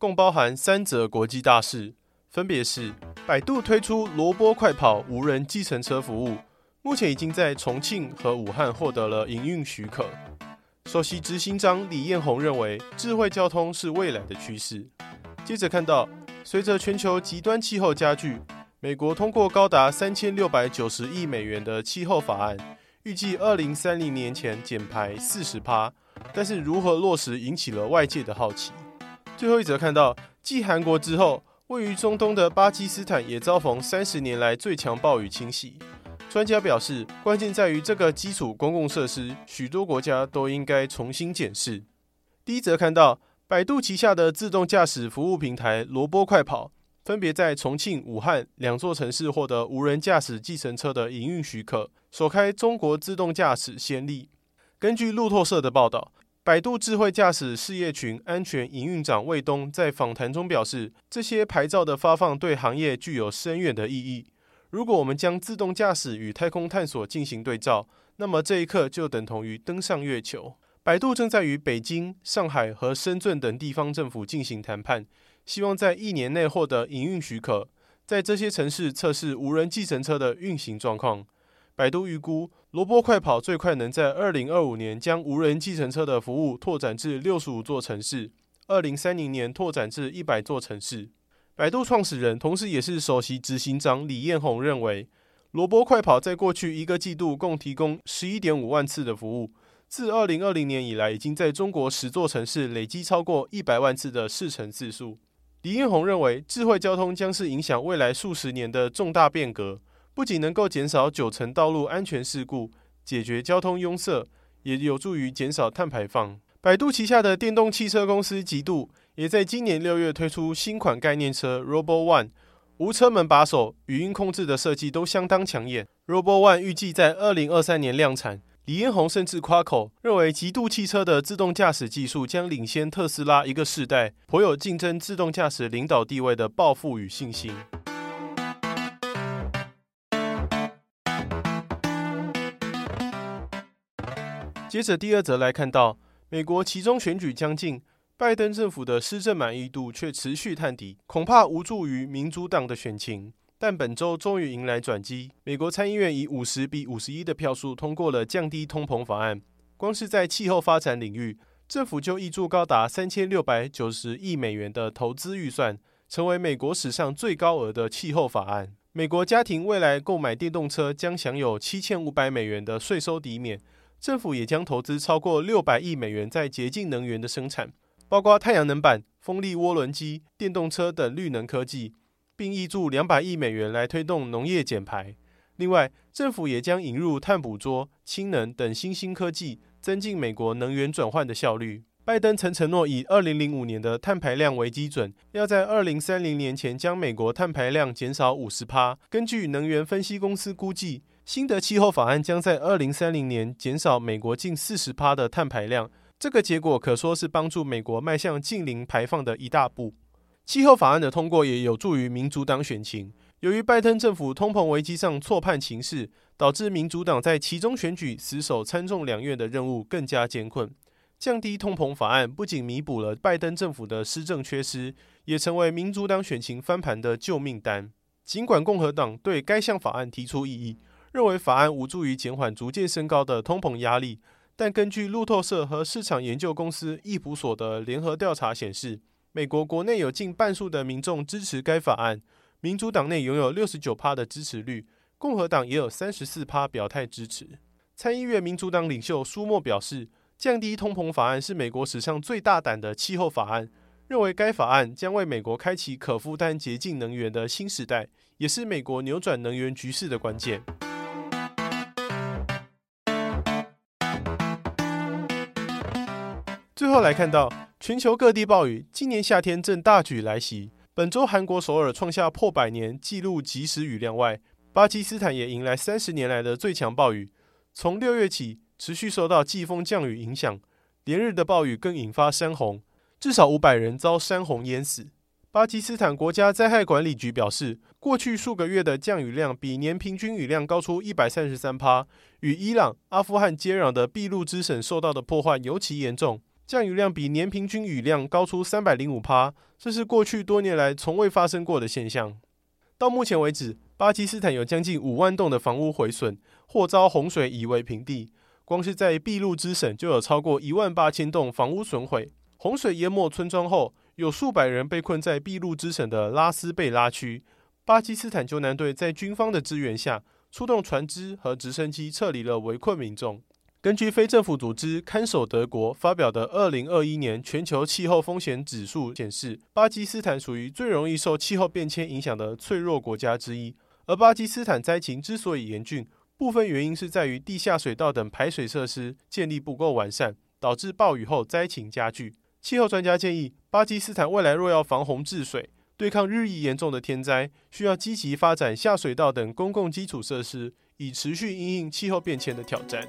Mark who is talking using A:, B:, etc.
A: 共包含三则国际大事，分别是：百度推出萝卜快跑无人计程车服务，目前已经在重庆和武汉获得了营运许可。首席执行长李彦宏认为，智慧交通是未来的趋势。接着看到，随着全球极端气候加剧。美国通过高达三千六百九十亿美元的气候法案，预计二零三零年前减排四十趴。但是如何落实引起了外界的好奇。最后一则看到，继韩国之后，位于中东的巴基斯坦也遭逢三十年来最强暴雨侵袭。专家表示，关键在于这个基础公共设施，许多国家都应该重新检视。第一则看到，百度旗下的自动驾驶服务平台萝卜快跑。分别在重庆、武汉两座城市获得无人驾驶计程车的营运许可，首开中国自动驾驶先例。根据路透社的报道，百度智慧驾驶事业群安全营运长魏东在访谈中表示，这些牌照的发放对行业具有深远的意义。如果我们将自动驾驶与太空探索进行对照，那么这一刻就等同于登上月球。百度正在与北京、上海和深圳等地方政府进行谈判。希望在一年内获得营运许可，在这些城市测试无人计程车的运行状况。百度预估，萝卜快跑最快能在二零二五年将无人计程车的服务拓展至六十五座城市，二零三零年拓展至一百座城市。百度创始人，同时也是首席执行长李彦宏认为，萝卜快跑在过去一个季度共提供十一点五万次的服务，自二零二零年以来，已经在中国十座城市累积超过一百万次的试乘次数。李彦宏认为，智慧交通将是影响未来数十年的重大变革，不仅能够减少九成道路安全事故，解决交通拥塞，也有助于减少碳排放。百度旗下的电动汽车公司极度也在今年六月推出新款概念车 Robo One，无车门把手、语音控制的设计都相当抢眼。Robo One 预计在二零二三年量产。李彦宏甚至夸口，认为极度汽车的自动驾驶技术将领先特斯拉一个世代，颇有竞争自动驾驶领导地位的抱负与信心。接着第二则来看到，美国其中选举将近，拜登政府的施政满意度却持续探底，恐怕无助于民主党的选情。但本周终于迎来转机，美国参议院以五十比五十一的票数通过了降低通膨法案。光是在气候发展领域，政府就挹注高达三千六百九十亿美元的投资预算，成为美国史上最高额的气候法案。美国家庭未来购买电动车将享有七千五百美元的税收抵免，政府也将投资超过六百亿美元在洁净能源的生产，包括太阳能板、风力涡轮机、电动车等绿能科技。并挹注两百亿美元来推动农业减排。另外，政府也将引入碳捕捉、氢能等新兴科技，增进美国能源转换的效率。拜登曾承诺以二零零五年的碳排量为基准，要在二零三零年前将美国碳排量减少五十趴。根据能源分析公司估计，新的气候法案将在二零三零年减少美国近四十趴的碳排量。这个结果可说是帮助美国迈向净零排放的一大步。气候法案的通过也有助于民主党选情。由于拜登政府通膨危机上错判情势，导致民主党在其中选举死守参众两院的任务更加艰困。降低通膨法案不仅弥补了拜登政府的施政缺失，也成为民主党选情翻盘的救命单。尽管共和党对该项法案提出异议，认为法案无助于减缓逐渐升高的通膨压力，但根据路透社和市场研究公司易普所的联合调查显示，美国国内有近半数的民众支持该法案，民主党内拥有六十九趴的支持率，共和党也有三十四趴表态支持。参议院民主党领袖舒默表示，降低通膨法案是美国史上最大胆的气候法案，认为该法案将为美国开启可负担洁净能源的新时代，也是美国扭转能源局势的关键。最后来看到。全球各地暴雨，今年夏天正大举来袭。本周韩国首尔创下破百年纪录即时雨量外，巴基斯坦也迎来三十年来的最强暴雨。从六月起，持续受到季风降雨影响，连日的暴雨更引发山洪，至少五百人遭山洪淹死。巴基斯坦国家灾害管理局表示，过去数个月的降雨量比年平均雨量高出一百三十三趴，与伊朗、阿富汗接壤的俾路支省受到的破坏尤其严重。降雨量比年平均雨量高出三百零五趴，这是过去多年来从未发生过的现象。到目前为止，巴基斯坦有将近五万栋的房屋毁损，或遭洪水夷为平地。光是在俾路支省就有超过一万八千栋房屋损毁，洪水淹没村庄后，有数百人被困在俾路支省的拉斯贝拉区。巴基斯坦救难队在军方的支援下，出动船只和直升机撤离了围困民众。根据非政府组织看守德国发表的二零二一年全球气候风险指数显示，巴基斯坦属于最容易受气候变迁影响的脆弱国家之一。而巴基斯坦灾情之所以严峻，部分原因是在于地下水道等排水设施建立不够完善，导致暴雨后灾情加剧。气候专家建议，巴基斯坦未来若要防洪治水，对抗日益严重的天灾，需要积极发展下水道等公共基础设施，以持续因应气候变迁的挑战。